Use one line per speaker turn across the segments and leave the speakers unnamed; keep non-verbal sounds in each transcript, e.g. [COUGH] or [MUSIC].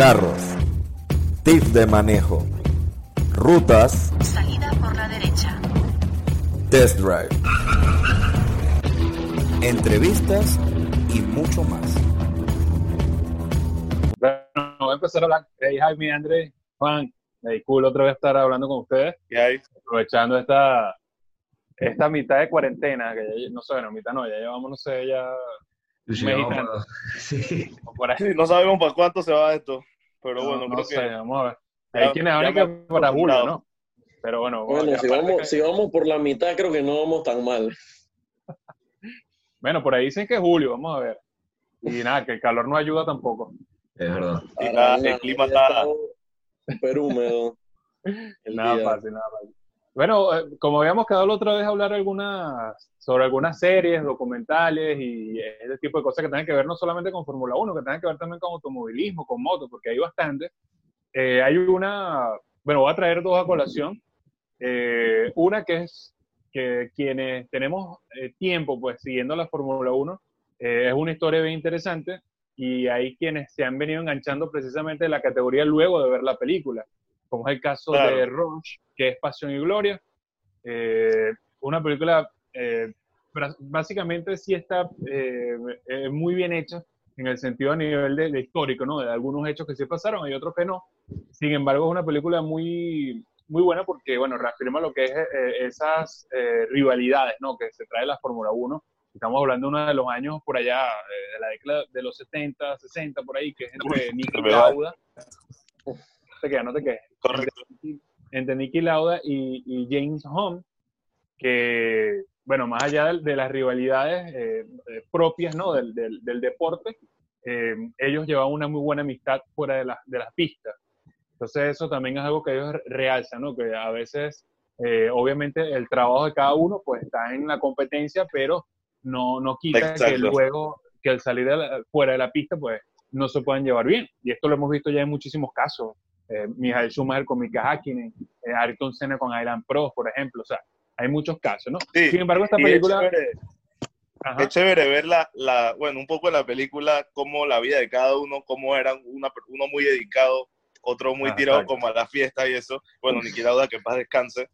carros, tips de manejo, rutas,
Salida por la derecha.
test drive, entrevistas y mucho más.
Bueno, voy a empezar a hablar. Hey, Jaime, Andrés, Juan, hey, cool otra vez estar hablando con ustedes,
¿Qué hay?
aprovechando esta, esta mitad de cuarentena, que ya, no sé, bueno, mitad no, ya llevamos, no sé, ya [LAUGHS]
Sí,
no sabemos para cuánto se va esto, pero
No,
bueno,
no
creo
sé,
que
vamos a ver.
Ya-
Hay quienes hablan que para julio. ¿no? Pero bueno,
Bueno, si vamos,
que-
si vamos por la mitad, creo que no vamos tan mal.
bueno, por ahí dicen que es julio, vamos a ver. Y nada, que el calor no ayuda tampoco.
Es verdad.
Nada, el clima está-
súper húmedo. [LAUGHS]
Nada
día.
fácil, nada fácil. Bueno, eh, como habíamos quedado la otra vez a hablar algunas, sobre algunas series, documentales y ese tipo de cosas que tienen que ver no solamente con Fórmula 1, que tienen que ver también con automovilismo, con motos, porque hay bastante. Eh, hay una, bueno, voy a traer dos a colación. Eh, una que es que quienes tenemos eh, tiempo pues siguiendo la Fórmula 1, eh, es una historia bien interesante y hay quienes se han venido enganchando precisamente en la categoría luego de ver la película, como es el caso
Claro.
de Rush, que es Pasión y Gloria. Eh, una película eh, básicamente sí está eh, muy bien hecha en el sentido a nivel de, de histórico, ¿no? De algunos hechos que sí pasaron, hay otros que no. Sin embargo, es una película muy, muy buena porque, bueno, reafirma lo que es eh, esas eh, rivalidades, ¿no? Que se trae la Fórmula 1. Estamos hablando de uno de los años por allá, eh, de la década de los 70, 60, por ahí, que es entre Nicky. Lauda. No te quedas, no te quedes
correcto.
entre Nicky Lauda y, y James Hunt, que, bueno, más allá de, de las rivalidades eh, eh, propias ¿no? del, del- del deporte, eh, ellos llevaban una muy buena amistad fuera de, la- de las pistas. Entonces eso también es algo que ellos realzan, ¿no? que a veces, eh, obviamente, el trabajo de cada uno pues está en la competencia, pero no, no quita que
Exacto.
luego, que al salir de la- fuera de la pista, pues no se puedan llevar bien. Y esto lo hemos visto ya en muchísimos casos eh, Michael Schumacher con Mika Hakkinen, eh, Ayrton Senna con Iron Pro, por ejemplo. O sea, hay muchos casos, ¿no?
Sí,
Sin embargo, esta
y es
película...
chévere,
Ajá,
es chévere ver la, la, bueno, un poco la película, cómo la vida de cada uno, cómo eran una, uno muy dedicado, otro muy
Ah,
tirado
exacto.
como a la fiesta y eso. Bueno, Niki Lauda, que en paz descanse.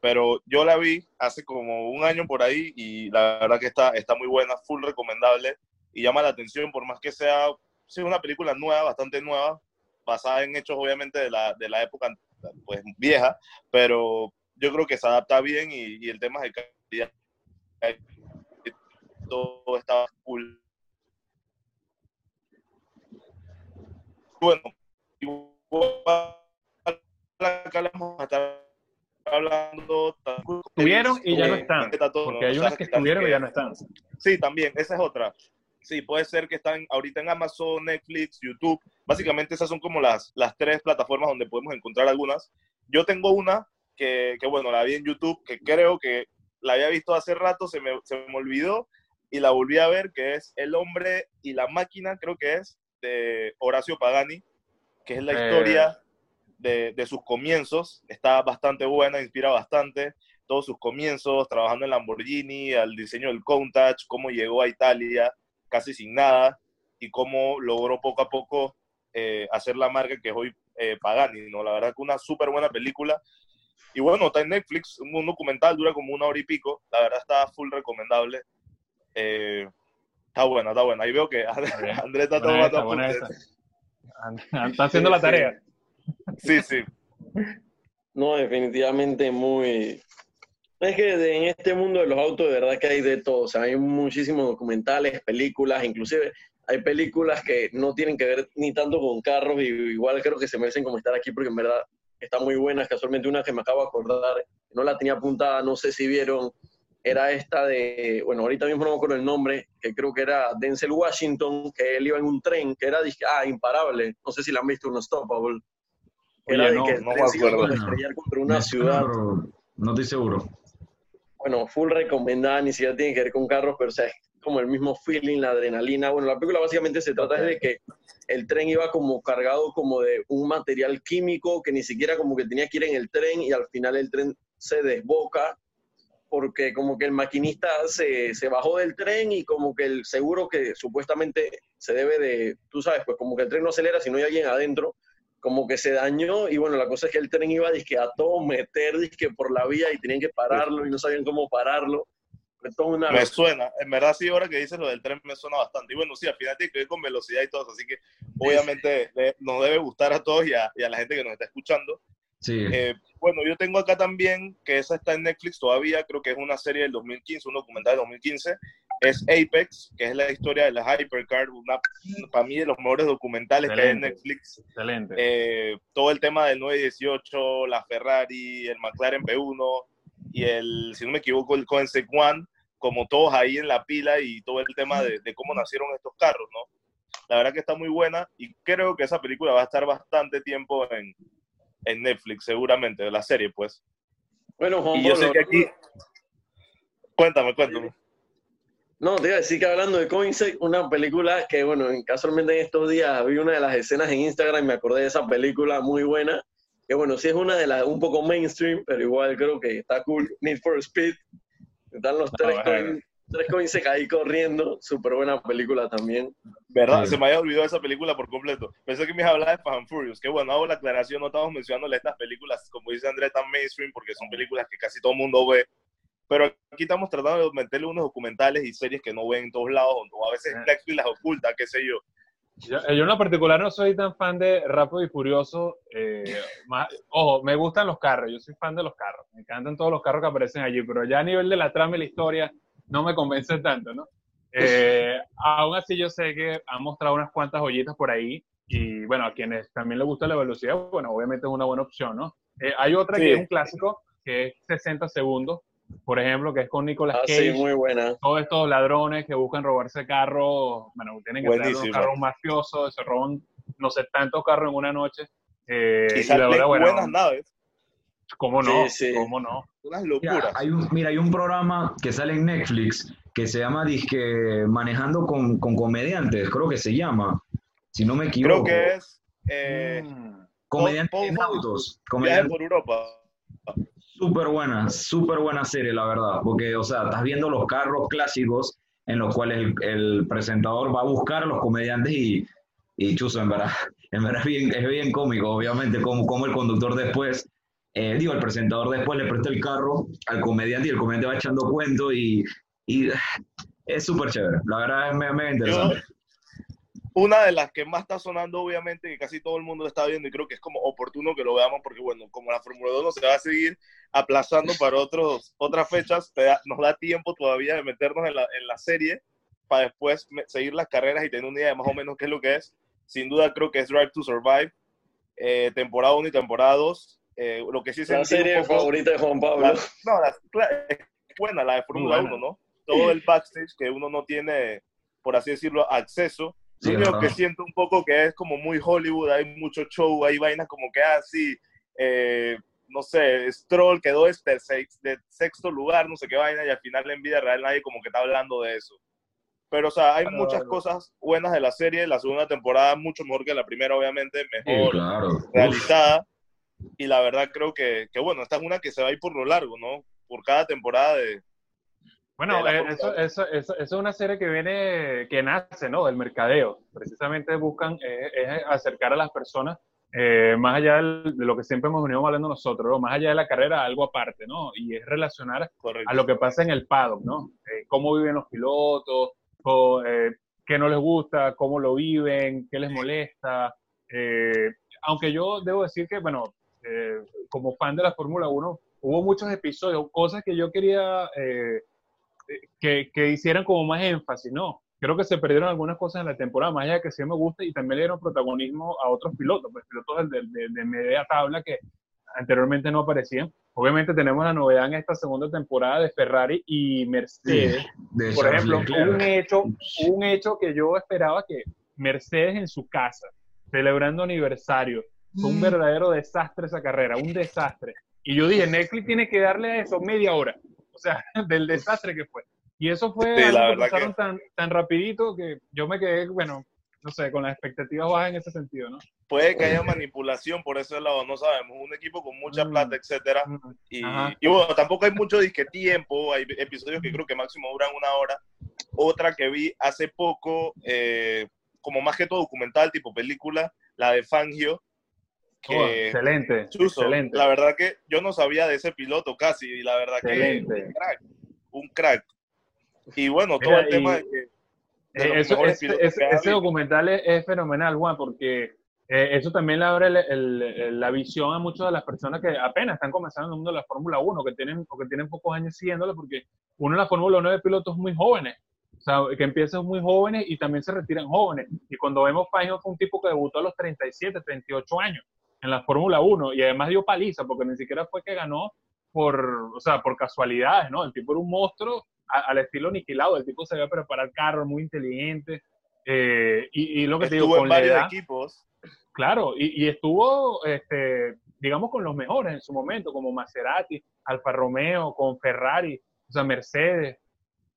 Pero yo la vi hace como un año por ahí y la verdad que está, está muy buena, full recomendable y llama la atención por más que sea, sí, una película nueva, bastante nueva, basada en hechos obviamente de la, de la época pues vieja, pero yo creo que se adapta bien y, y el tema de calidad todo está cool. Bueno, igual acá le vamos a estar hablando.
Estuvieron y ya no
eh,
están, porque hay unas que estuvieron y ya no están.
Sí, también, esa es otra. Sí, puede ser que están ahorita en Amazon, Netflix, YouTube. Básicamente esas son como las, las tres plataformas donde podemos encontrar algunas. Yo tengo una que, que, bueno, la vi en YouTube, que creo que la había visto hace rato, se me, se me olvidó y la volví a ver, que es El hombre y la máquina, creo que es, de Horacio Pagani, que es la
Eh.
historia de, de sus comienzos. Está bastante buena, inspira bastante todos sus comienzos, trabajando en Lamborghini, al diseño del Countach, cómo llegó a Italia casi sin nada y cómo logró poco a poco eh, hacer la marca que es hoy eh, Pagani, ¿no? La verdad que una súper buena película. Y bueno, está en Netflix, un documental, dura como una hora y pico, la verdad está full recomendable. Eh, está buena, está buena. Ahí veo que. Andrés está
Buena
tomando
esa, buena. Está haciendo la
Sí,
tarea.
Sí, sí.
No, definitivamente muy... Es que de- en este mundo de los autos, de verdad que hay de todo. O sea, hay muchísimos documentales, películas, inclusive hay películas que no tienen que ver ni tanto con carros y igual creo que se merecen como estar aquí porque en verdad están muy buenas. Casualmente una que me acabo de acordar, no la tenía apuntada, no sé si vieron, era esta de, bueno, ahorita mismo no me acuerdo el nombre, que creo que era Denzel Washington, que él iba en un tren, que era, ah, imparable, no sé si la han visto, Unstoppable.
Oye,
Era de
no,
que
no me acuerdo.
contra una
suena,
ciudad.
no estoy seguro.
Bueno, full recomendada, ni siquiera tiene que ver con carros, pero o sea, es como el mismo feeling, la adrenalina. Bueno, la película básicamente se trata de que el tren iba como cargado como de un material químico que ni siquiera como que tenía que ir en el tren y al final el tren se desboca porque como que el maquinista se, se bajó del tren y como que el seguro que supuestamente se debe de, tú sabes, pues como que el tren no acelera si no hay alguien adentro, como que se dañó y bueno, la cosa es que el tren iba dizque, a todo meter dizque, por la vía y tenían que pararlo y no sabían cómo pararlo. Una
Me suena, en verdad sí, ahora que dices lo del tren me suena bastante. Y bueno, sí, al final tiene que ver con velocidad y todo eso, así que obviamente eh, nos debe gustar a todos y a, y a la gente que nos está escuchando.
Sí.
Eh, bueno, yo tengo acá también, que esa está en Netflix todavía, creo que es una serie del 2015, un documental del 2015, es Apex, que es la historia de la Hypercar, una, para mí de los mejores documentales que hay en. Netflix.
Excelente.
Eh, todo el tema del 918, la Ferrari, el McLaren P1 y el, si no me equivoco, el Koenigsegg One, como todos ahí en la pila y todo el tema de, de cómo nacieron estos carros, ¿no? La verdad que está muy buena y creo que esa película va a estar bastante tiempo en, en Netflix, seguramente, de la serie, pues.
Bueno, Juan
Y yo sé que aquí... Cuéntame, cuéntame.
No, te iba a decir que hablando de Coinsec, una película que, bueno, en- casualmente en estos días vi una de las escenas en Instagram y me acordé de esa película muy buena. Que, bueno, sí es una de las un poco mainstream, pero igual creo que está cool. Need for Speed. Están los tres,
bueno.
Coin- tres Coinsec ahí corriendo. Súper buena película también.
¿Verdad?
Sí.
Se me había olvidado esa película por completo. Pensé que me ibas a hablar de Fast and Furious. Que bueno, hago la aclaración, no estamos mencionándole estas películas, como dice Andrés, tan mainstream, porque son películas que casi todo el mundo ve. Pero aquí estamos tratando de meterle unos documentales y series que no ven en todos lados, o a veces. Netflix las oculta, qué sé yo.
Yo, yo en lo particular no soy tan fan de Rápido y Furioso. eh, [LAUGHS] más- ojo, me gustan los carros, yo soy fan de los carros. Me encantan todos los carros que aparecen allí, pero ya a nivel de la trama y la historia no me convence tanto, ¿no? Eh, aún así yo sé que han mostrado unas cuantas joyitas por ahí y bueno, a quienes también les gusta la velocidad, bueno, obviamente es una buena opción, ¿no? Eh, hay otra
Sí.
que es un clásico, que es 60 segundos, por ejemplo, que es con Nicolas
Ah,
Cage
sí, muy buena.
todos estos ladrones que buscan robarse carros, bueno, tienen que ser unos carros mafiosos, se roban no sé tantos carros en una noche. eh,
Y
y la bueno,
buenas naves,
¿cómo no?
Sí, sí.
¿Cómo no?
unas
Mira,
locuras.
hay un, mira, hay un programa que sale en Netflix que se llama Disque Manejando con, con Comediantes, creo que se llama, si no me
Creo
equivoco.
que es eh,
Mm.
Comediantes en autos. Comediantes
por Europa.
Súper buena, súper buena serie, la verdad, porque, o sea, estás viendo los carros clásicos en los cuales el, el presentador va a buscar a los comediantes y, y chuzo, en verdad, [LAUGHS] en verdad es bien, es bien cómico, obviamente, como, como el conductor después, eh, digo, el presentador después le presta el carro al comediante y el comediante va echando cuento y, y es súper chévere, la verdad es me, me interesante.
Una de las que más está sonando, obviamente, que casi todo el mundo está viendo y creo que es como oportuno que lo veamos porque, bueno, como la Fórmula 2 no se va a seguir aplazando para otros, otras fechas, da- nos da tiempo todavía de meternos en la, en la serie para después me- seguir las carreras y tener una idea de más o menos qué es lo que es. Sin duda creo que es Drive to Survive, eh, temporada 1 y temporada 2. Eh, lo que sí
La serie
poco-
favorita de Juan Pablo.
la- no, la, la- es buena la de Fórmula
buena.
1, ¿no? Todo el backstage que uno no tiene, por así decirlo, acceso.
Sí,
Lo único que siento un poco que es como muy Hollywood, hay mucho show, hay vainas como que así, no sé, Stroll quedó este de sexto lugar, no sé qué vaina, y al final en vida real nadie como que está hablando de eso. Pero, o sea, hay
Claro.
muchas cosas buenas de la serie, la segunda temporada mucho mejor que la primera, obviamente,
Sí,
mejor
claro. Uf,
realizada. Y la verdad creo que, que, bueno, esta es una que se va a ir por lo largo, ¿no? Por cada temporada de...
Bueno, eh, eso, eso, eso, eso es una serie que viene, que nace, ¿no? Del mercadeo. Precisamente buscan eh, es acercar a las personas, eh, más allá del- de lo que siempre hemos venido hablando nosotros, ¿no? más allá de la carrera, algo aparte, ¿no? Y es relacionar
Correcto.
a lo que pasa en el paddock, ¿no? Eh, cómo viven los pilotos, o, eh, qué no les gusta, cómo lo viven, qué les molesta. Eh, aunque yo debo decir que, bueno, como fan de la Fórmula 1, hubo muchos episodios, cosas que yo quería que, que hicieran como más énfasis, ¿no? Creo que se perdieron algunas cosas en la temporada, más allá de que sí me gusta, y también le dieron protagonismo a otros pilotos, pues pilotos de, de, de media tabla que anteriormente no aparecían. Obviamente tenemos la novedad en esta segunda temporada de Ferrari y Mercedes.
de
Por ejemplo, un hecho, un hecho que yo esperaba que Mercedes en su casa, celebrando aniversario, fue
Mm.
un verdadero desastre esa carrera, un desastre. Y yo dije, Netflix tiene que darle a eso media hora, o sea, [LAUGHS] del desastre que fue. Y eso fue
Sí,
algo que tan, tan rapidito que yo me quedé, bueno, no sé, con las expectativas bajas en ese sentido, ¿no?
Puede que haya manipulación por ese lado, no sabemos. Un equipo con mucha
Mm.
plata, etcétera.
Mm,
Y, y bueno, tampoco hay mucho disque tiempo. Hay episodios que creo que máximo duran una hora. Otra que vi hace poco, eh, como más que todo documental, tipo película, la de Fangio.
Oh,
Que,
excelente,
Chuzo,
excelente.
la verdad que yo no sabía de ese piloto casi. Y la verdad que
Excelente.
un crack. Un crack. Y bueno, todo
Mira,
el tema de que. de
Eh, eso- ese-
que
ese documental es, es fenomenal, Juan, porque eh, eso también le abre el- el- el- la visión a muchas de las personas que apenas están comenzando en el mundo de la Fórmula 1, que tienen, o que tienen pocos años siguiéndola, porque uno en la Fórmula 1 ve pilotos muy jóvenes, o sea, que empiezan muy jóvenes y también se retiran jóvenes. Y cuando vemos Fangio fue un tipo que debutó a los 37, 38 años en la Fórmula 1 y además dio paliza, porque ni siquiera fue que ganó por, o sea, por casualidades, ¿no? El tipo era un monstruo a- al estilo aniquilado, el tipo sabía preparar carros, muy inteligente, eh, y, y lo que te digo,
Estuvo en
con la
varios
edad,
equipos.
claro, y, y estuvo, este, digamos, con los mejores en su momento, como Maserati, Alfa Romeo, con Ferrari, o sea, Mercedes,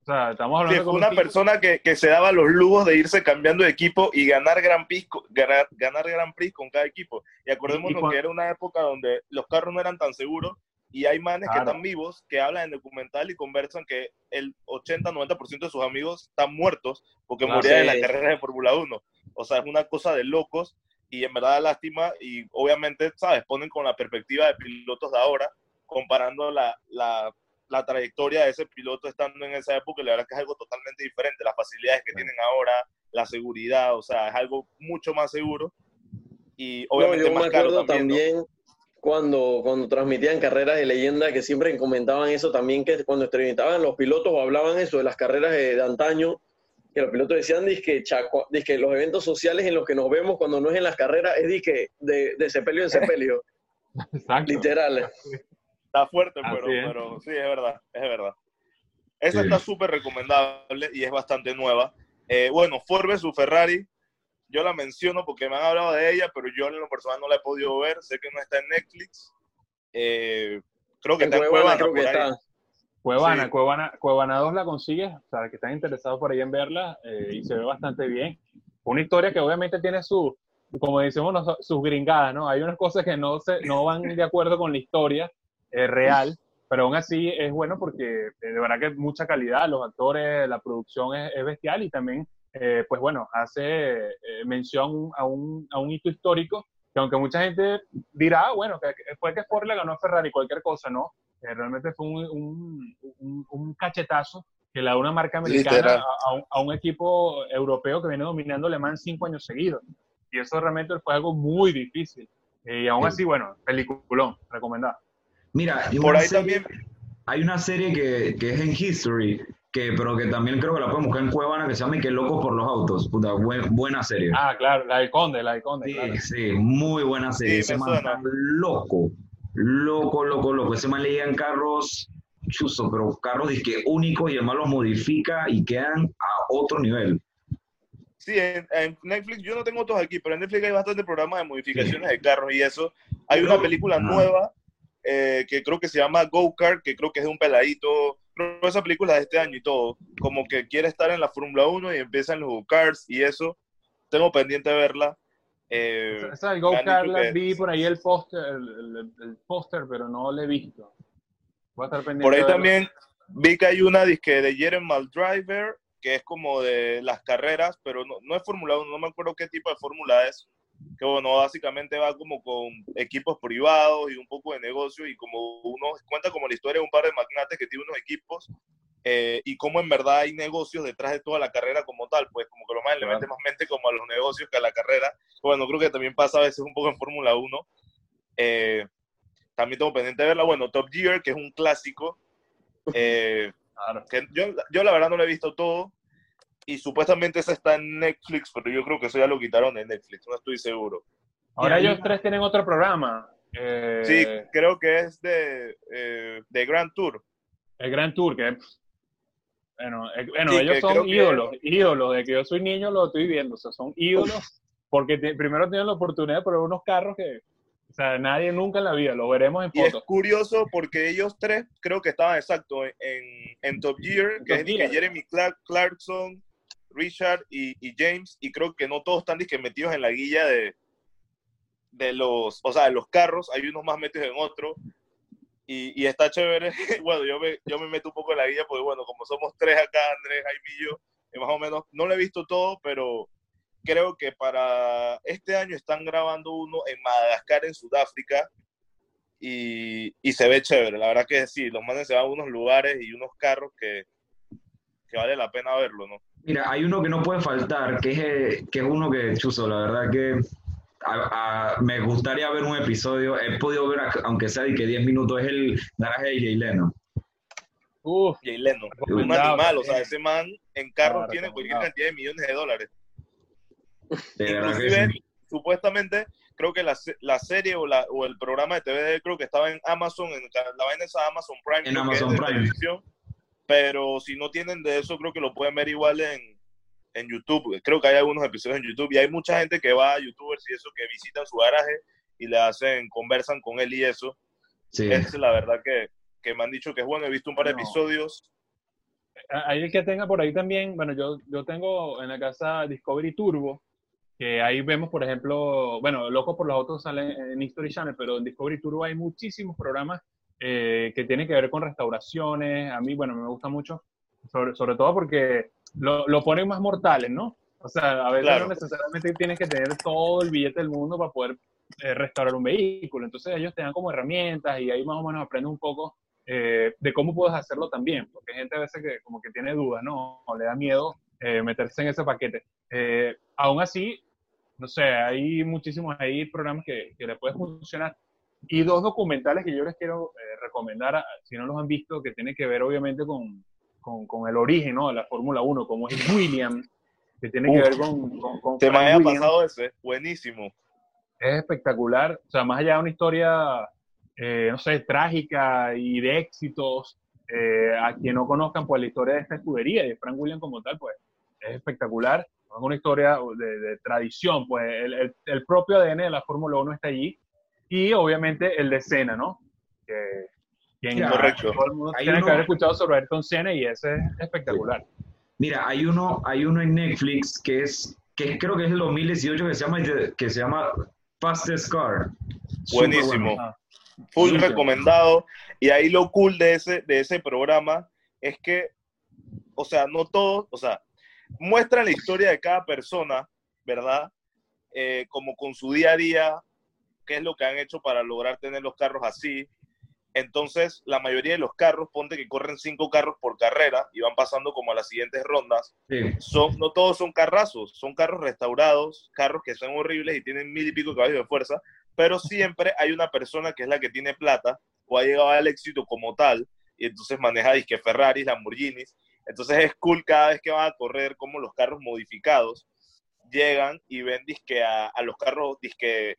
o sea, estamos hablando
fue una persona que, que se daba los lujos de irse cambiando de equipo y ganar Gran Prix, ganar, ganar Gran Prix con cada equipo. Y acordémonos
Y-
que era una época donde los carros no eran tan seguros y hay manes que
Claro.
están vivos, que hablan en documental y conversan que el 80-90% de sus amigos están muertos porque
Claro.
morían en
Sí.
las carreras de Fórmula 1. O sea, es una cosa de locos y en verdad da lástima y obviamente, ¿sabes? Ponen con la perspectiva de pilotos de ahora, comparando la, la, la trayectoria de ese piloto estando en esa época, la verdad es que es algo totalmente diferente, las facilidades que tienen ahora, la seguridad, o sea, es algo mucho más seguro y
No,
obviamente
yo me
más caro
acuerdo
también. ¿no?
también cuando, cuando transmitían carreras de leyenda que siempre comentaban eso también, que cuando entrevistaban los pilotos o hablaban eso de las carreras de, de antaño, que los pilotos decían dizque, chaco, dizque los eventos sociales en los que nos vemos cuando no es en las carreras es dizque de, de sepelio en sepelio, [LAUGHS]
Exacto.
literal.
Está fuerte, pero,
es.
pero sí, es verdad, es verdad. Esa
Sí.
está súper recomendable y es bastante nueva. Eh, bueno, Ford vs Ferrari, yo la menciono porque me han hablado de ella, pero yo en lo personal no la he podido ver. Sé que no está en Netflix. Eh, creo que
En
está en
Cuevana
Cuevana,
creo que está.
Cuevana,
Sí.
Cuevana, Cuevana 2 la consigues, o sea, que están interesados por ahí en verla eh, y se ve bastante bien. Una historia que obviamente tiene su, como decimos, sus gringadas, ¿no? Hay unas cosas que no, se, no van de acuerdo con la historia eh, real, pero aún así es bueno porque eh, de verdad que mucha calidad, los actores, la producción es, es bestial y también, eh, pues bueno, hace eh, mención a un, a un hito histórico que aunque mucha gente dirá, ah, bueno, que fue que Ford le ganó a Ferrari, cualquier cosa, ¿no? Eh, realmente fue un, un, un- un cachetazo que le da una marca americana a, a un, a un equipo europeo que viene dominando Le Mans cinco años seguidos. Y eso realmente fue algo muy difícil. Y aún
Sí.
así, bueno, peliculón, recomendado.
Mira,
Por ahí
serie-
también,
hay una serie que, que es en History, que, pero que también creo que la pueden buscar en Cuevana, que se llama que loco por los autos. Puta, buen- buena serie.
Ah, claro, la del Conde, la del Conde,
Sí,
claro.
sí, muy buena serie.
Sí,
Ese man está loco, loco, loco, loco. Ese man leía en carros chuzo, pero carros disque únicos y además los modifica y quedan a otro nivel.
sí, en, en Netflix, yo no tengo otros aquí, pero en Netflix hay bastante programas de modificaciones de carros y eso. Hay una película nueva eh, que creo que se llama Go Kart, que creo que es de un peladito. Creo que esa película de este año y todo. Como que quiere estar en la Fórmula 1 y empiezan los go-karts y eso. Tengo pendiente de verla. Eh, han
Go-Kart la vi por ahí el póster, el, el- el póster, pero no lo he visto. Voy a estar pendiente.
Por ahí
de
también vi que hay una disque de Jeremy Driver, que es como de las carreras, pero no, no es Fórmula 1, no me acuerdo qué tipo de fórmula es. Que bueno, básicamente va como con equipos privados y un poco de negocio y como uno cuenta como la historia de un par de magnates que tienen unos equipos eh, y cómo en verdad hay negocios detrás de toda la carrera como tal, pues como que lo más le mete más mente como a los negocios que a la carrera. Bueno, creo que también pasa a veces un poco en Fórmula 1. Eh, también tengo pendiente de verla. Bueno, Top Gear, que es un clásico. Eh, [LAUGHS]
Claro.
que yo, yo la verdad no lo he visto todo. Y supuestamente esa está en Netflix, pero yo creo que eso ya lo quitaron de Netflix, no estoy seguro.
Ahora ellos tres tienen otro programa. eh,
Sí, creo que es de, eh, de Grand Tour.
El Grand Tour, que bueno, eh, bueno
Sí,
ellos
que
son
que-
ídolos, ídolos, de que yo soy niño lo estoy viendo, o sea, son ídolos, porque te- primero tienen la oportunidad de probar unos carros que, o sea, nadie nunca en la vida, lo veremos en
Y es
fotos.
curioso porque ellos tres creo que estaban exacto en, en Top Gear, que
Top
es
Gear.
Jeremy Clark- Clarkson, Richard y, y James, y creo que no todos están disque metidos en la guilla de, de los, o sea, de los carros, hay unos más metidos en otro, y, y está chévere. [LAUGHS] bueno, yo me, yo me meto un poco en la guía, porque bueno, como somos tres acá, Andrés, Jaime y yo, eh, más o menos, no lo he visto todo, pero creo que para este año están grabando uno en Madagascar, en Sudáfrica, y, y se ve chévere. La verdad que sí, los manes se van a unos lugares y unos carros que, que vale la pena verlo, ¿no?
Mira, hay uno que no puede faltar, que es, eh, que es uno que, Chuzo, la verdad que a- a- me gustaría ver un episodio, he podido ver, aunque sea de que 10 minutos, es el garaje de Jay Leno.
Uf,
Jay Leno, un animal, o sea,
también.
ese man en carros
Claro,
tiene cualquier cantidad de millones de dólares.
De
Inclusive,
sí.
supuestamente, creo que la, la serie o, la, o el programa de TV de él creo que estaba en Amazon, en la, vaina esa Amazon Prime,
En Amazon Prime.
televisión, pero si no tienen de eso, creo que lo pueden ver igual en, en YouTube. Creo que hay algunos episodios en YouTube y hay mucha gente que va a YouTubers y eso, que visitan su garaje y le hacen, conversan con él y eso.
Sí.
Es la verdad que, que me han dicho que es bueno. He visto un par de
No.
episodios.
Hay el que tenga por ahí también, bueno, yo, yo tengo en la casa Discovery Turbo, que ahí vemos, por ejemplo, bueno, Locos por los Autos sale en History Channel, pero en Discovery Turbo hay muchísimos programas eh, que tienen que ver con restauraciones. A mí, bueno, me gusta mucho, sobre, sobre todo porque lo, lo ponen más mortales, ¿no? O sea, a veces
Claro.
no necesariamente tienes que tener todo el billete del mundo para poder eh, restaurar un vehículo. Entonces ellos te dan como herramientas y ahí más o menos aprendes un poco eh, de cómo puedes hacerlo también, porque hay gente a veces que como que tiene dudas, ¿no? O le da miedo eh, meterse en ese paquete. Eh, aún así, no sé, hay muchísimos ahí programas que, que le pueden funcionar. Y dos documentales que yo les quiero eh, recomendar, a- si no los han visto, que tienen que ver obviamente con, con, con el origen ¿no? de la Fórmula 1, como es Williams, que tiene que
Uf.
ver con... con, con
Se me
Williams
pasado ese. Buenísimo.
es espectacular. O sea, más allá de una historia, eh, no sé, trágica y de éxitos, eh, a quien no conozcan pues la historia de esta escudería y de Frank Williams como tal, pues es espectacular. Es una historia de, de tradición, pues el, el- el propio ADN de la Fórmula 1 está allí y obviamente el de Senna, ¿no? Que, quien-
correcto.
Todo el mundo
Hay
tiene
uno-
que haber escuchado sobre Ayrton Senna y ese es espectacular.
Mira, hay uno, hay uno en Netflix que es, que creo que es el 2018 que se llama, que se llama Fastest Car.
Buenísimo.
bueno.
Full
Súper.
recomendado. Y ahí lo cool de ese, de ese programa es que, o sea, no todos, o sea, muestran la historia de cada persona, ¿verdad? Eh, como con su día a día, qué es lo que han hecho para lograr tener los carros así. Entonces, la mayoría de los carros, ponte que corren cinco carros por carrera y van pasando como a las siguientes rondas,
Sí.
son, no todos son carrazos, son carros restaurados, carros que son horribles y tienen mil y pico caballos de fuerza, pero [LAUGHS] siempre hay una persona que es la que tiene plata o ha llegado al éxito como tal y entonces maneja disque Ferraris, Lamborghinis. Entonces es cool cada vez que van a correr como los carros modificados llegan y ven disque a, a los carros disque,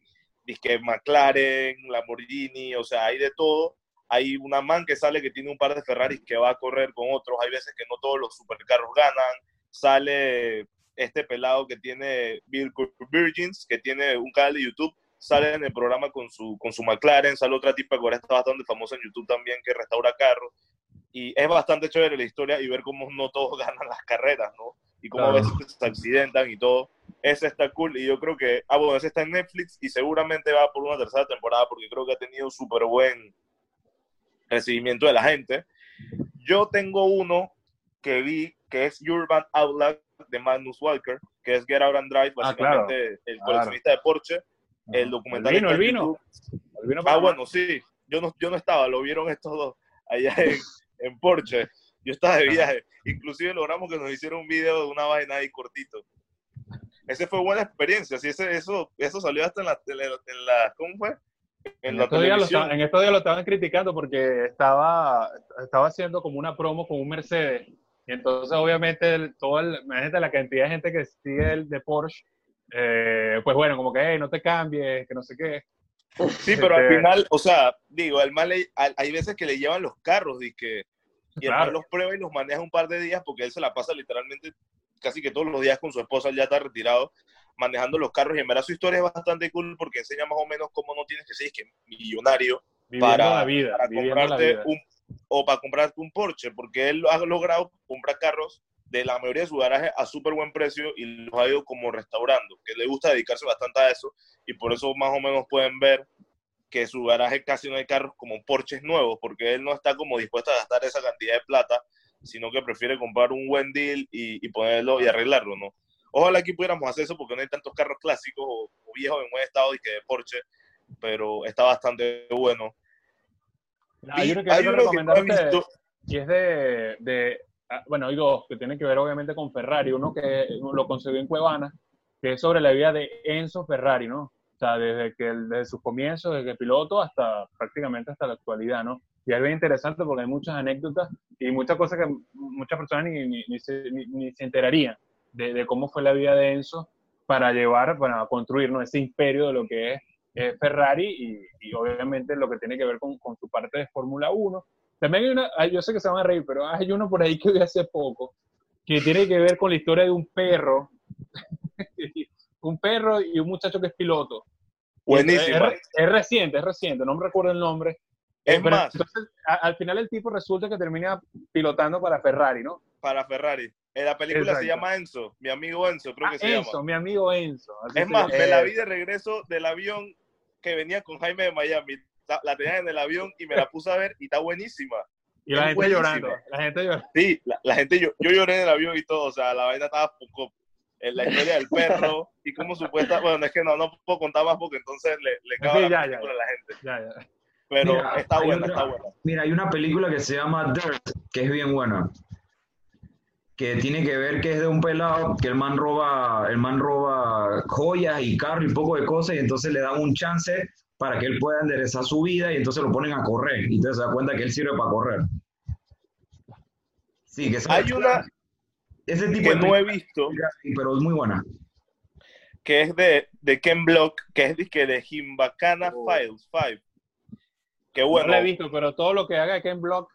disque McLaren, Lamborghini, o sea, hay de todo. Hay una man que sale que tiene un par de Ferraris que va a correr con otros. Hay veces que no todos los supercarros ganan. Sale este pelado que tiene Bill Virgins, que tiene un canal de YouTube, sale en el programa con su, con su McLaren. Sale otra tipa que ahora está bastante famosa en YouTube también, que restaura carros. Y es bastante chévere la historia y ver cómo no todos [LAUGHS] ganan las carreras, ¿no? Y cómo
Claro.
a veces se accidentan y todo. Ese está cool y yo creo que, ah, bueno, ese está en Netflix y seguramente va por una tercera temporada porque creo que ha tenido súper buen recibimiento de la gente. Yo tengo uno que vi que es Urban Outlaw de Magnus Walker, que es Get Out and Drive,
Ah, claro.
básicamente el coleccionista de Porsche. El documental
El vino, el vino. El vino
Ah, bueno, sí. Yo no, yo no estaba, lo vieron estos dos allá en, en Porsche. Yo estaba de viaje. Inclusive logramos que nos hicieran un video de una vaina ahí cortito. Ese fue buena experiencia. Sí, ese, eso, eso salió hasta en la, en la ¿cómo fue? En
En estos, días lo días lo estaban criticando porque estaba, estaba haciendo como una promo con un Mercedes. Y entonces, obviamente, el, todo el, la cantidad de gente que sigue el de Porsche. eh, pues bueno, como que, hey, no te cambies, que no sé qué.
Sí, pero al
Este-
final, o sea, digo, el mal hay hay veces que le llevan los carros y que [LAUGHS] y el
Claro.
man los prueba y los maneja un par de días porque él se la pasa literalmente casi que todos los días con su esposa, ya está retirado, manejando los carros y en verdad su historia es bastante cool porque enseña más o menos cómo no tienes que ser que millonario
Viviendo
Para-
la vida.
para
la
comprarte
vida.
un o para comprarte un Porsche, porque él ha logrado comprar carros de la mayoría de sus garajes a súper buen precio y los ha ido como restaurando, que le gusta dedicarse bastante a eso y por eso más o menos pueden ver que su garaje casi no hay carros como Porsches nuevos, porque él no está como dispuesto a gastar esa cantidad de plata, sino que prefiere comprar un buen deal y, y ponerlo y arreglarlo, ¿no? Ojalá aquí pudiéramos hacer eso porque no hay tantos carros clásicos o, o viejos en buen estado y que de Porsche, pero está bastante bueno.
Hay
Y
uno que
hay uno que no he visto,
y es de, de- ah, bueno, hay dos que tienen que ver obviamente con Ferrari. Uno que lo conseguí en Cuevana, que es sobre la vida de Enzo Ferrari, ¿no? O sea, desde, que, el- desde sus comienzos, desde piloto hasta prácticamente hasta la actualidad, ¿no? Y es bien interesante porque hay muchas anécdotas y muchas cosas que muchas personas ni, ni, ni se, ni- se enterarían de, de cómo fue la vida de Enzo para llevar, para construir ¿no? ese imperio de lo que es eh, Ferrari y, y obviamente lo que tiene que ver con, con su parte de Fórmula 1. También hay una, yo sé que se van a reír, pero hay uno por ahí que vi hace poco que tiene que ver con la historia de un perro, [LAUGHS] un perro y un muchacho que es piloto.
buenísimo.
Es, re- es reciente, es reciente, no me recuerdo el nombre.
Es
Eh, pero
más,
entonces, a- al final el tipo resulta que termina pilotando para Ferrari, ¿no?
para Ferrari. En la película se
Exacto.
llama Enzo, mi amigo Enzo, creo
Ah,
que se
Enzo,
llama.
mi amigo Enzo. así
Es
se
más, me la
Eh,
vi de regreso del avión que venía con Jaime de Miami. La, la tenía en el avión y me la puse a ver y está buenísima.
Y la gente
buenísimo.
llorando, la gente llorando.
Sí, la, la gente, yo, yo lloré en el avión y todo, o sea, la vaina estaba poco. En la historia del perro y cómo supuesta, bueno, es que no, no puedo contar más porque entonces le, le cago
Sí,
la
ya,
película
ya.
a la gente.
Ya, ya.
Pero
Mira,
está buena,
otra-
está buena.
Mira, hay una película que se llama Dirt, que es bien buena. Que tiene que ver que es de un pelado, que el man roba, el man roba joyas y carro y poco de cosas, y entonces le dan un chance para que él pueda enderezar su vida, y entonces lo ponen a correr, y entonces se da cuenta que él sirve para correr. Sí, que
Hay una
ese tipo
que
de
no he visto,
pero es muy buena.
que es de, de Ken Block, que es de, que de Himbacana
Oh.
Files 5. Que
No
bueno,
la he visto, pero todo lo que haga Ken Block.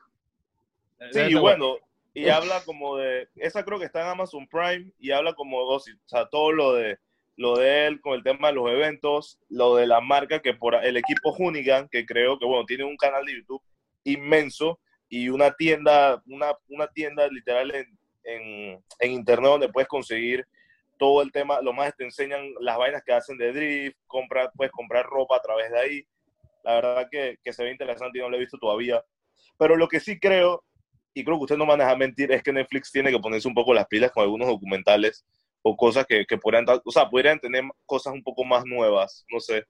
Sí,
ser
bueno, y habla como de, esa creo que está en Amazon Prime y habla como dos, o sea, todo lo de lo de él con el tema de los eventos, lo de la marca que por el equipo Hoonigan, que creo que bueno, tiene un canal de YouTube inmenso y una tienda, una, una tienda literal en, en, en internet donde puedes conseguir todo el tema, lo más te enseñan las vainas que hacen de drift, compra, puedes comprar ropa a través de ahí. La verdad que, que se ve interesante y no lo he visto todavía. Pero lo que sí creo y creo que usted no me a mentir, es que Netflix tiene que ponerse un poco las pilas con algunos documentales o cosas que, que podrían, o sea, podrían tener cosas un poco más nuevas, no sé.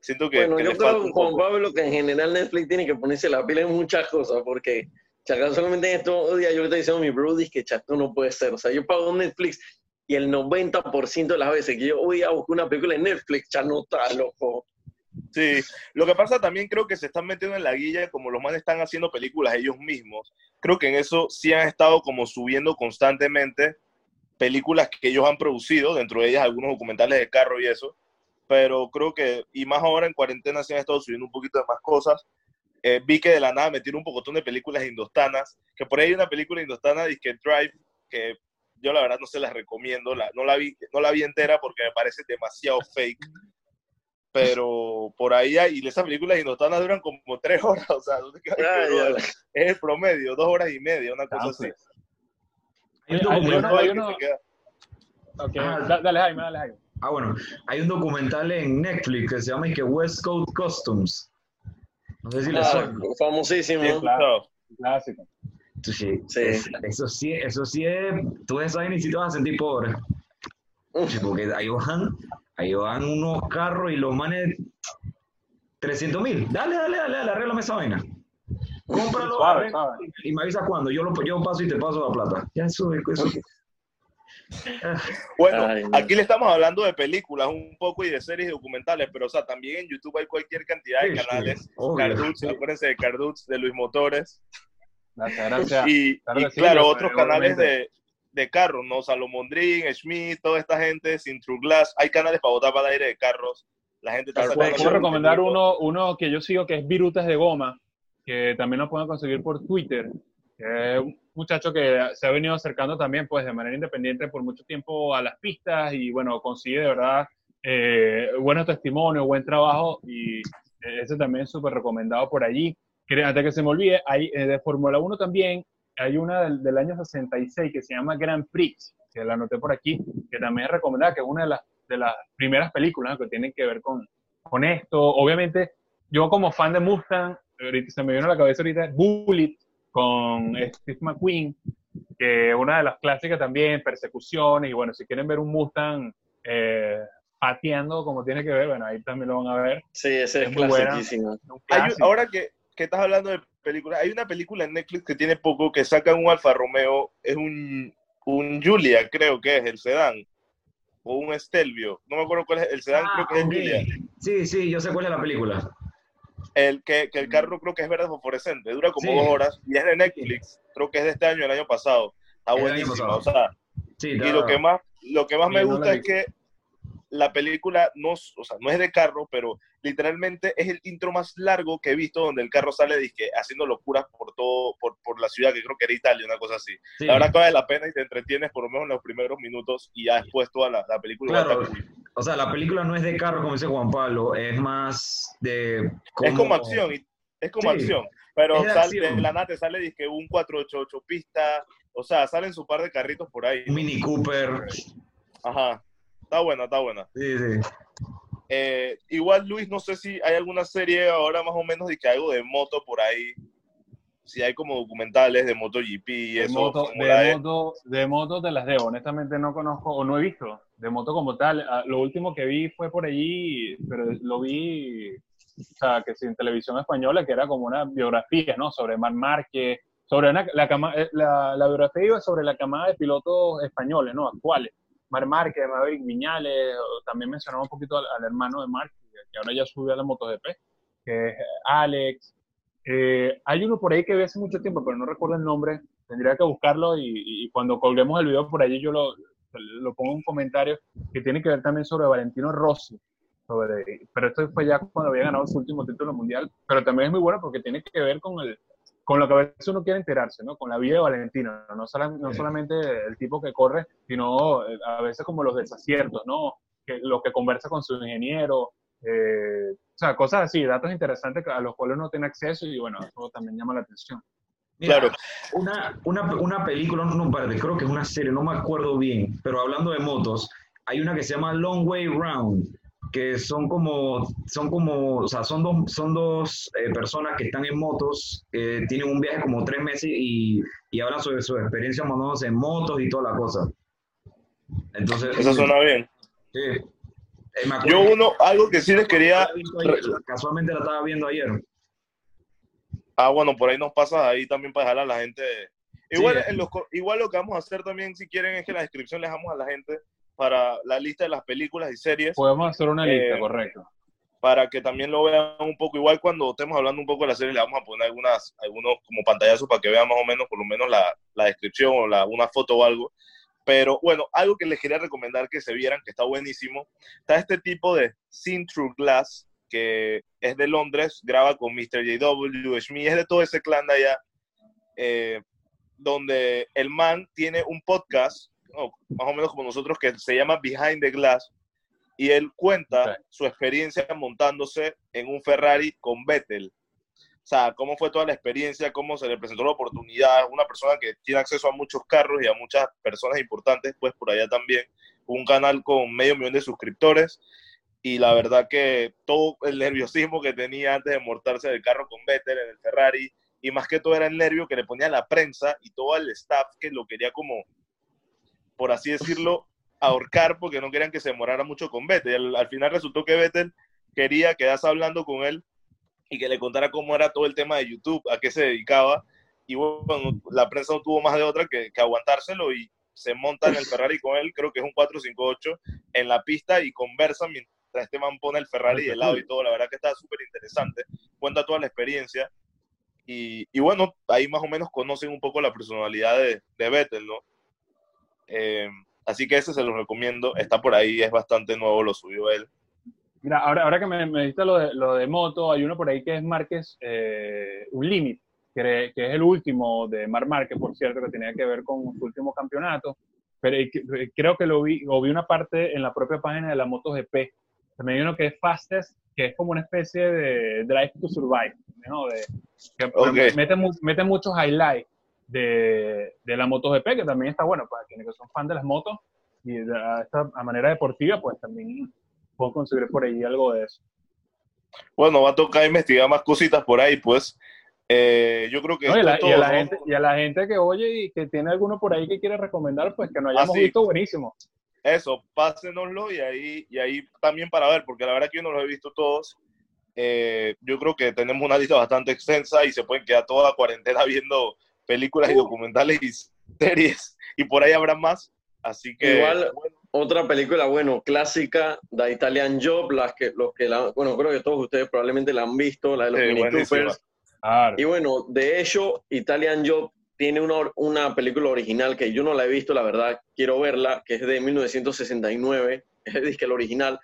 Siento que,
Bueno,
que
yo creo, Juan. Pablo, que en general Netflix tiene que ponerse la pila en muchas cosas, porque chacal, solamente en estos días yo le estoy diciendo mi brody que chato no puede ser. O sea, yo pago Netflix y el 90% de las veces que yo voy a buscar una película en Netflix, ya no está loco.
Sí, lo que pasa también creo que se están metiendo en la guilla, como los manes están haciendo películas ellos mismos. Creo que en eso sí han estado como subiendo constantemente películas que ellos han producido, dentro de ellas algunos documentales de carro y eso. Pero creo que, y más ahora en cuarentena se han estado subiendo un poquito de más cosas. Eh, vi que de la nada metieron un pocotón de películas indostanas, que por ahí hay una película indostana, que Drive, que yo la verdad no se las recomiendo, la, no, la vi, no la vi entera porque me parece demasiado fake pero por ahí hay, y esas películas indostanas duran como tres horas, o sea,
Ah,
es el promedio, dos horas y media, una cosa así.
Hay,
Ah.
da- dale Jaime, dale Jaime.
Ah, bueno, hay un documental en Netflix que se llama que West Coast Customs. No sé si le
Ah,
suena.
famosísimo.
Sí, claro.
Clásico.
Sí,
Sí.
es- eso sí, eso sí es, tú ves ahí y si te vas a sentir pobre. Sí, porque ahí van, ahí van unos carros y los manes 300 mil. Dale, dale, dale, dale, arréglame esa vaina. Cómpralo
Suave,
arrégla-
suave.
y me avisa cuándo. Yo, lo, yo paso y te paso la plata. Ya eso, eso.
Bueno,
Ay,
aquí le estamos hablando de películas un poco y de series y documentales, pero o sea, también en YouTube hay cualquier cantidad de
Sí, sí,
canales.
obvio.
Carduts, acuérdense de Carduts, de Luis Motores.
Gracias, gracias.
y,
claro
y
sí,
otros canales
obviamente.
de, de carros, ¿no? Salomondrín, Schmidt, toda esta gente, Sin True Glass. Hay canales para botar para el aire de carros. La gente está sacando
puedo recomendar uno, uno que yo sigo que es Virutas de Goma, que también lo pueden conseguir por Twitter. Es un muchacho que se ha venido acercando también pues de manera independiente por mucho tiempo a las pistas y bueno, consigue de verdad eh, buenos testimonios, buen trabajo y eh, ese también es súper recomendado por allí. Antes que se me olvide, hay eh, de Fórmula 1 también hay una del, del año 66 que se llama Grand Prix, que la anoté por aquí, que también es recomendada, que es una de las, de las primeras películas que tienen que ver con, con esto. Obviamente, yo como fan de Mustang, ahorita se me vino a la cabeza ahorita Bullet con Steve McQueen, que es una de las clásicas también, persecuciones, y bueno, si quieren ver un Mustang eh, pateando como tiene que ver, bueno, ahí también lo van a ver.
Sí, ese es,
Es
clasiquísimo.
Hay ahora que, que estás hablando de películas, hay una película en Netflix que tiene poco que sacan un Alfa Romeo, es un, un Julia, creo que es el sedán, o un Stelvio, no me acuerdo cuál es el sedán, creo que es el Julia.
Sí, sí, yo sé cuál es la película.
El, que, que el carro creo que es verde fosforescente, dura como
Sí.
dos horas y es de Netflix, creo que es de este año, el año pasado. Está buenísimo, o sea,
Sí,
y lo que más, lo que más me gusta es que la película no, o sea, no es de carro, pero literalmente es el intro más largo que he visto donde el carro sale dizque, haciendo locuras por todo, por, por la ciudad, que creo que era Italia, una cosa así.
sí.
La verdad que vale la pena y te entretienes por lo menos en los primeros minutos y ya después toda la, la película va a
o sea, la película no es de carro, como dice Juan Pablo, es más de...
Es como acción, es como
Sí,
acción, pero
de
sal-
acción.
de la nada te sale dizque un 488 pista, o sea, salen su par de carritos por ahí.
Un Mini Cooper.
Ajá, está buena, está buena.
Sí, sí.
Eh, igual, Luis, no sé si hay alguna serie ahora más o menos de que algo de moto por ahí. Si hay como documentales de MotoGP y
de
eso.
moto, de moto, de moto te las debo. Honestamente no conozco o no he visto de moto como tal. Ah, Lo último que vi fue por allí, pero lo vi, o sea, que sí, en televisión española, que era como una biografía, ¿no? Sobre Mar Márquez, sobre una- la, eh, la, la biografía iba sobre la camada de pilotos españoles, ¿no? Actuales. Mar Márquez, Maverick Viñales, también mencionaba un poquito al, al hermano de Márquez, que ahora ya subió a la MotoGP, que es Alex. Eh, hay uno por ahí que vi hace mucho tiempo, pero no recuerdo el nombre. Tendría que buscarlo y, y cuando colguemos el video por allí yo lo, lo pongo en un comentario que tiene que ver también sobre Valentino Rossi. Sobre, pero esto fue ya cuando había ganado su último título mundial. Pero también es muy bueno porque tiene que ver con, el, con lo que a veces uno quiere enterarse, ¿no? Con la vida de Valentino. No, sola- no solamente el tipo que corre, sino eh, a veces como los desaciertos, ¿no? Que, lo que conversa con su ingeniero, eh, o sea, cosas así, datos interesantes a los cuales uno tiene acceso y bueno, eso también llama la atención.
Mira,
Claro.
Una, una, una película, no, no, creo que es una serie, no me acuerdo bien, pero hablando de motos, hay una que se llama Long Way Round, que son como, son como, o sea, son dos, son dos eh, personas que están en motos, que tienen un viaje como tres meses y, y hablan sobre su experiencia montándose en motos y toda la cosa. Entonces,
Eso suena bien.
sí. Eh,
Yo uno, algo que sí les quería...
Casualmente la estaba viendo ayer.
Ah, bueno, por ahí nos pasas ahí también para dejar a la gente... Igual,
Sí.
en los igual lo que vamos a hacer también, si quieren, es que en la descripción les dejamos a la gente para la lista de las películas y series.
Podemos hacer una lista,
Eh,
correcto.
para que también lo vean un poco. Igual cuando estemos hablando un poco de la serie, le vamos a poner algunas, algunos como pantallazos para que vean más o menos, por lo menos la, la descripción o la, una foto o algo. Pero bueno, algo que les quería recomendar que se vieran, que está buenísimo, está este tipo de Scene Through Glass, que es de Londres, graba con Mr. JW, Schmid, es de todo ese clan de allá, eh, donde el man tiene un podcast, más o menos como nosotros, que se llama Behind the Glass, y él cuenta
Ok.
su experiencia montándose en un Ferrari con Vettel. O sea, cómo fue toda la experiencia, cómo se le presentó la oportunidad. Una persona que tiene acceso a muchos carros y a muchas personas importantes, pues por allá también. Un canal con medio millón de suscriptores. Y la verdad que todo el nerviosismo que tenía antes de montarse del carro con Vettel en el Ferrari, y más que todo era el nervio que le ponía la prensa y todo el staff que lo quería como, por así decirlo, ahorcar porque no querían que se demorara mucho con Vettel. Y al, al final resultó que Vettel quería quedarse hablando con él y que le contara cómo era todo el tema de YouTube, a qué se dedicaba. Y bueno, la prensa no tuvo más de otra que, que aguantárselo y se monta en el Ferrari con él, creo que es un 458, en la pista y conversan mientras este man pone el Ferrari de lado y todo. La verdad que está súper interesante. Cuenta toda la experiencia. Y, y bueno, ahí más o menos conocen un poco la personalidad de, de Vettel, ¿no? Eh, así que ese se lo recomiendo. Está por ahí, es bastante nuevo, lo subió él.
Mira, ahora, ahora que me, me diste lo de, lo de moto, hay uno por ahí que es Márquez eh, Unlimited, que, que es el último de Mar Márquez, por cierto, que tenía que ver con su último campeonato. Pero eh, creo que lo vi, o vi una parte en la propia página de la MotoGP. También hay uno que es Fastest, que es como una especie de Drive to Survive, ¿no? De, que
Ok.
mete, mete muchos highlights de, de la MotoGP, que también está bueno para quienes son fan de las motos y de a esta a manera deportiva, pues también puedo conseguir por ahí algo de eso.
Bueno, va a tocar investigar más cositas por ahí, pues. Eh, yo creo que
No, y, la-
es
y a
todo,
la
¿no?
gente, y a la gente que oye y que tiene alguno por ahí que quiere recomendar, pues que no hayamos
sí.
visto buenísimo.
Eso, pásenoslo y ahí, y ahí también para ver, porque la verdad que yo no los he visto todos. Eh, yo creo que tenemos una lista bastante extensa y se pueden quedar toda la cuarentena [LAUGHS] viendo películas y documentales y series, y por ahí habrá más. Así que,
Igual-
bueno,
Otra película, bueno, clásica, The Italian Job, las que, los que la, bueno, creo que todos ustedes probablemente la han visto, la de los
Sí,
Mini. Coopers.
Claro.
Y bueno, de hecho, Italian Job tiene una, una película original que yo no la he visto, la verdad, quiero verla, que es de 1969, [LAUGHS] es el disque el original.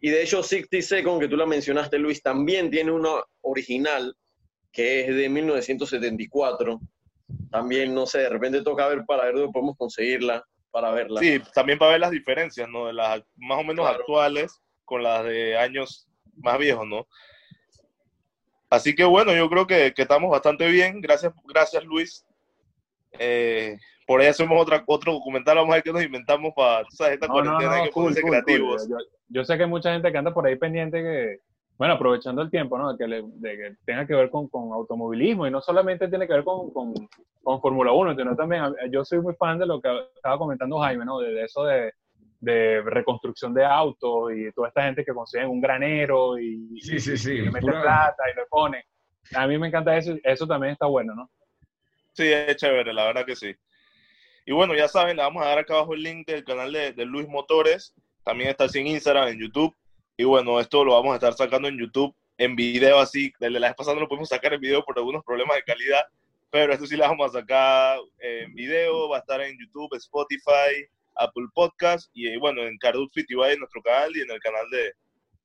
Y de hecho, 60 Seconds, que tú la mencionaste, Luis, también tiene una original que es de 1974. También, no sé, de repente toca ver para ver dónde podemos conseguirla, para verla.
sí, también para ver las diferencias, ¿no? De las más o menos
Claro.
actuales con las de años más viejos, ¿no? Así que bueno, yo creo que, que estamos bastante bien. Gracias, gracias Luis. Eh, por ahí hacemos otra, otro documental, vamos a ver qué nos inventamos para tú sabes, esta
No, no,
cuarentena, hay
no,
que
cool, cool, cool.
creativos.
Yo, yo sé que hay mucha gente que anda por ahí pendiente que, bueno, aprovechando el tiempo, ¿no? De que, le- de que tenga que ver con, con automovilismo y no solamente tiene que ver con, con, con Fórmula 1, sino también, yo soy muy fan de lo que estaba comentando Jaime, ¿no? De, de eso de, de reconstrucción de autos y toda esta gente que consigue un granero y,
Sí, sí, sí.
y le mete
pura-
plata y le pone. A mí me encanta eso, eso también está bueno, ¿no?
Sí, es chévere, la verdad que sí. Y bueno, ya saben, le vamos a dar acá abajo el link del canal de, de Luis Motores. También está así en Instagram, en YouTube. Y bueno, esto lo vamos a estar sacando en YouTube en video así. Desde la vez pasada no lo pudimos sacar en video por algunos problemas de calidad. Pero esto sí lo vamos a sacar en video. Va a estar en YouTube, Spotify, Apple Podcast. Y bueno, en Cardut Fit en nuestro canal y en el canal de,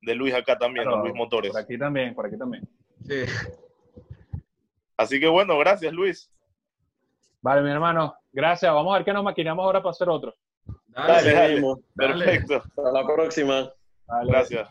de Luis acá también,
Claro,
Luis Motores.
Por aquí también, por aquí también.
Sí.
Así que bueno, gracias Luis.
Vale, mi hermano, gracias. Vamos a ver qué nos maquinamos ahora para hacer otro.
Dale, dale.
Seguimos.
Dale.
Perfecto.
Hasta la próxima.
Gracias.